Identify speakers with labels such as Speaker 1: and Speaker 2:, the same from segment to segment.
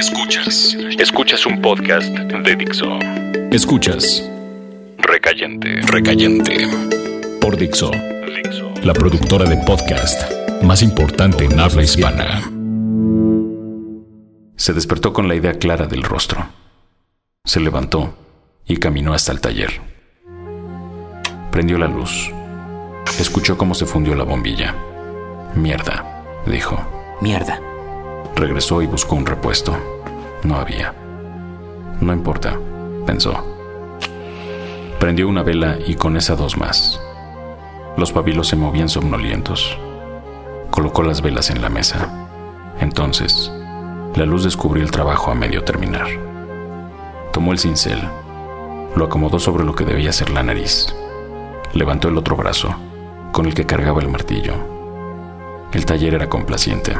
Speaker 1: Escuchas. Escuchas un podcast de Dixo. Escuchas. Recayente. Recayente. Por Dixo. Dixo. La productora de podcast más importante en habla hispana. Se despertó con la idea clara del rostro. Se levantó y caminó hasta el taller. Prendió la luz. Escuchó cómo se fundió la bombilla. Mierda, dijo.
Speaker 2: Mierda.
Speaker 1: Regresó y buscó un repuesto. No había. No importa, pensó. Prendió una vela y con esa dos más. Los pabilos se movían somnolientos. Colocó las velas en la mesa. Entonces, la luz descubrió el trabajo a medio terminar. Tomó el cincel, lo acomodó sobre lo que debía ser la nariz. Levantó el otro brazo, con el que cargaba el martillo. El taller era complaciente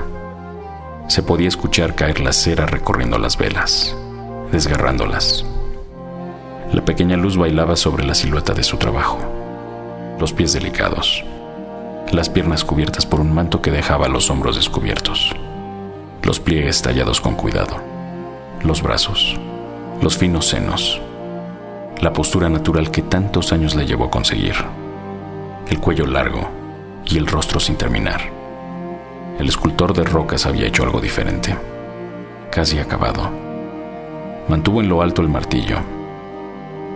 Speaker 1: se podía escuchar caer la cera recorriendo las velas, desgarrándolas. La pequeña luz bailaba sobre la silueta de su trabajo, los pies delicados, las piernas cubiertas por un manto que dejaba los hombros descubiertos, los pliegues tallados con cuidado, los brazos, los finos senos, la postura natural que tantos años le llevó a conseguir, el cuello largo y el rostro sin terminar el escultor de rocas había hecho algo diferente, casi acabado. Mantuvo en lo alto el martillo.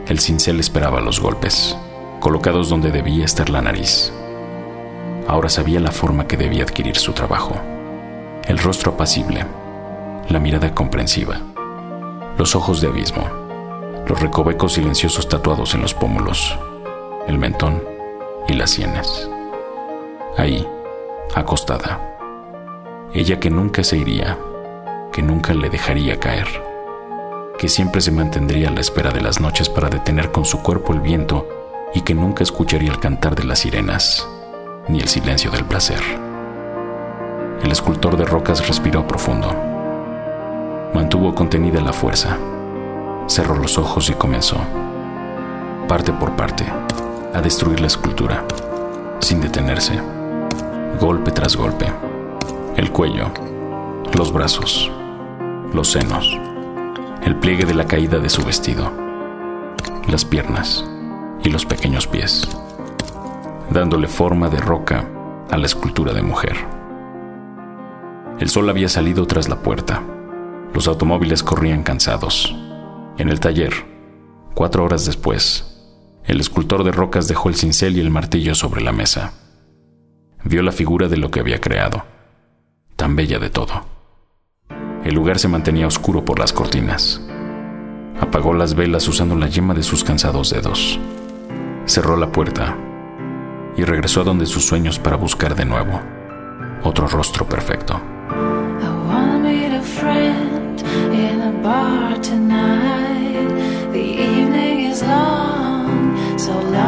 Speaker 1: El cincel esperaba los golpes, colocados donde debía estar la nariz. Ahora sabía la forma que debía adquirir su trabajo. El rostro apacible, la mirada comprensiva, los ojos de abismo, los recovecos silenciosos tatuados en los pómulos, el mentón y las sienes. Ahí, acostada ella que nunca se iría, que nunca le dejaría caer, que siempre se mantendría a la espera de las noches para detener con su cuerpo el viento y que nunca escucharía el cantar de las sirenas, ni el silencio del placer. El escultor de rocas respiró profundo. Mantuvo contenida la fuerza. Cerró los ojos y comenzó, parte por parte, a destruir la escultura, sin detenerse, golpe tras golpe el cuello, los brazos, los senos, el pliegue de la caída de su vestido, las piernas y los pequeños pies, dándole forma de roca a la escultura de mujer. El sol había salido tras la puerta. Los automóviles corrían cansados. En el taller, cuatro horas después, el escultor de rocas dejó el cincel y el martillo sobre la mesa. Vio la figura de lo que había creado bella de todo. El lugar se mantenía oscuro por las cortinas. Apagó las velas usando la yema de sus cansados dedos. Cerró la puerta y regresó a donde sus sueños para buscar de nuevo otro rostro perfecto.
Speaker 3: so.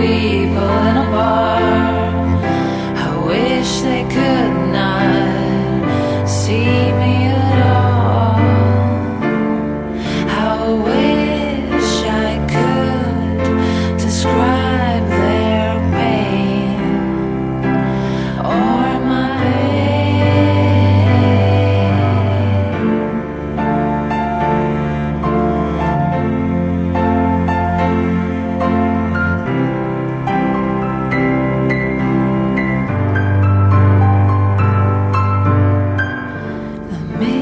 Speaker 3: free.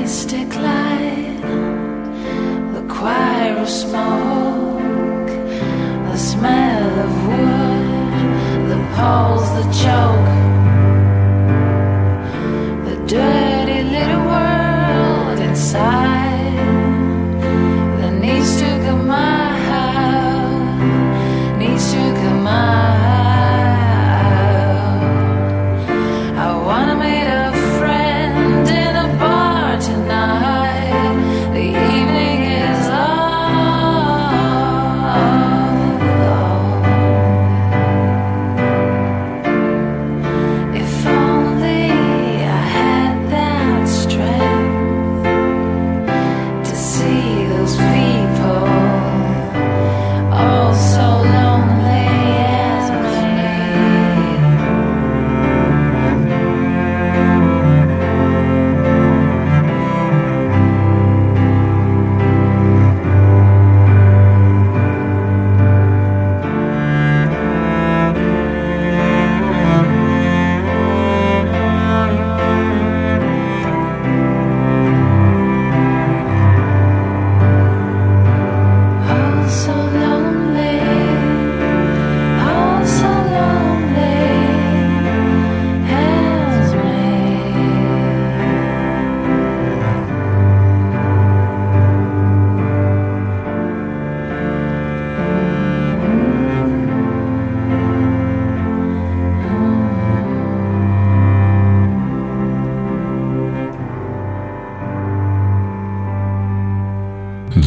Speaker 3: mystic light, the choir of smoke, the smell of wood, the poles that choke.